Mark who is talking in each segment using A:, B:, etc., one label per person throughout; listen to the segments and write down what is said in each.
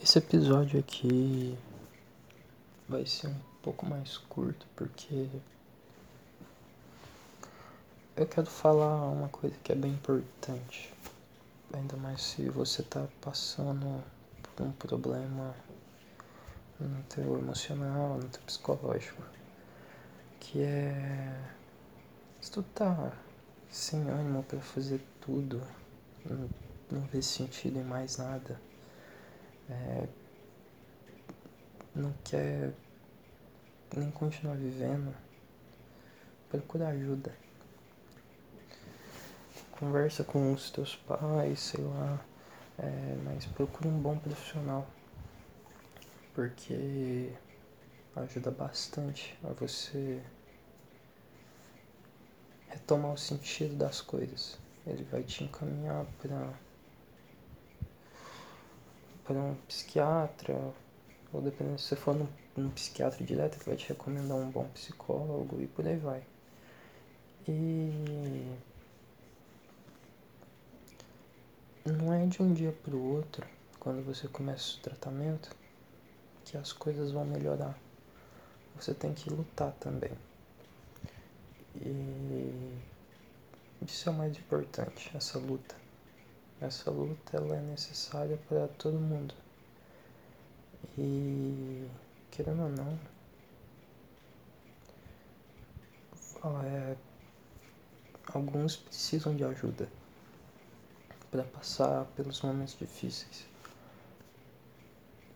A: Esse episódio aqui vai ser um pouco mais curto porque eu quero falar uma coisa que é bem importante. Ainda mais se você tá passando por um problema no teu emocional, no teu psicológico. Que é se tu tá sem ânimo para fazer tudo, não, não vê sentido em mais nada é, não quer nem continuar vivendo, procura ajuda. Conversa com os teus pais, sei lá, é, mas procura um bom profissional, porque ajuda bastante a você retomar o sentido das coisas. Ele vai te encaminhar para para um psiquiatra, ou dependendo se você for num, num psiquiatra direto, ele vai te recomendar um bom psicólogo e por aí vai. E não é de um dia para o outro, quando você começa o tratamento, que as coisas vão melhorar. Você tem que lutar também. E isso é o mais importante, essa luta. Essa luta ela é necessária para todo mundo. E querendo ou não, é, alguns precisam de ajuda para passar pelos momentos difíceis.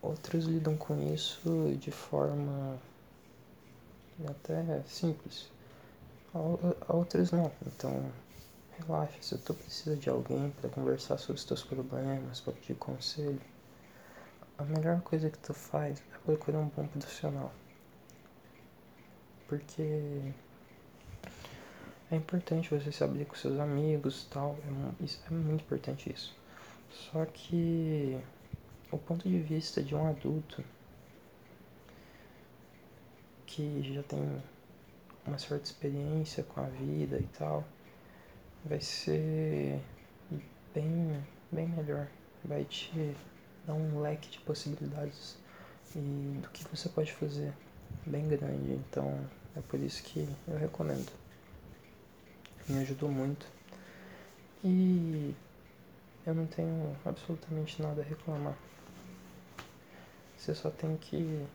A: Outros lidam com isso de forma até simples. Outros não. Então Relaxa, se tu precisa de alguém para conversar sobre os teus problemas, para pedir conselho, a melhor coisa que tu faz é procurar um bom profissional. Porque é importante você se abrir com seus amigos e tal, é, é muito importante isso. Só que o ponto de vista de um adulto que já tem uma certa experiência com a vida e tal, vai ser bem, bem melhor. Vai te dar um leque de possibilidades e do que você pode fazer bem grande. Então é por isso que eu recomendo. Me ajudou muito. E eu não tenho absolutamente nada a reclamar. Você só tem que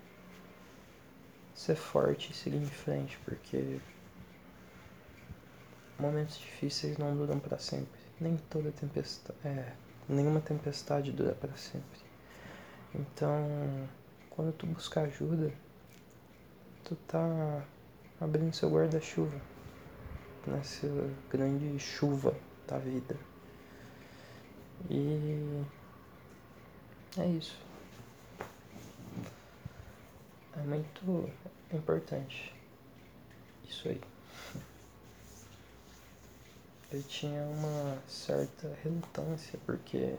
A: ser forte e seguir em frente, porque momentos difíceis não duram para sempre. Nem toda tempestade, é, nenhuma tempestade dura para sempre. Então, quando tu buscar ajuda, tu tá abrindo seu guarda-chuva nessa grande chuva da vida. E é isso. É muito importante isso aí eu tinha uma certa relutância, porque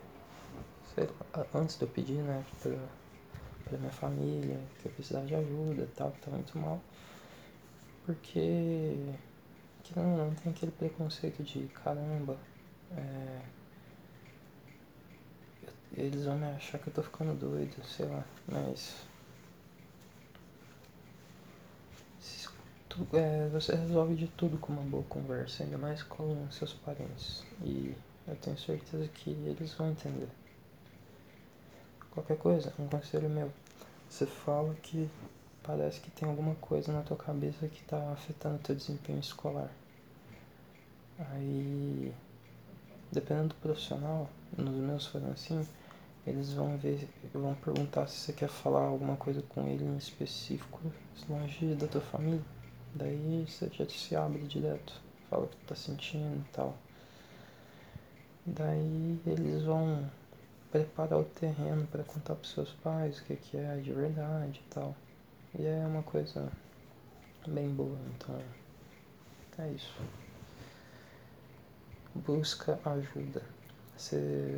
A: lá, antes de eu pedir, né, pra, pra minha família, que eu precisava de ajuda e tal, que tava muito mal, porque que não, não tem aquele preconceito de caramba, é, eles vão me achar que eu tô ficando doido, sei lá, mas é, você resolve de tudo com uma boa conversa, ainda mais com seus parentes. E eu tenho certeza que eles vão entender. Qualquer coisa, um conselho meu. Você fala que parece que tem alguma coisa na tua cabeça que está afetando teu desempenho escolar. Aí, dependendo do profissional, nos meus foram assim, eles vão ver, vão perguntar se você quer falar alguma coisa com ele em específico, longe da tua família. Daí você já se abre direto, fala o que tá sentindo e tal. Daí eles vão preparar o terreno para contar pros seus pais o que, que é de verdade e tal. E é uma coisa bem boa, então é isso. Busca ajuda. Você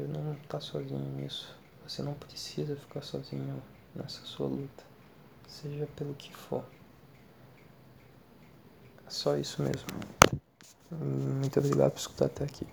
A: não tá sozinho nisso. Você não precisa ficar sozinho nessa sua luta. Seja pelo que for. Só isso mesmo. Muito obrigado por escutar até aqui.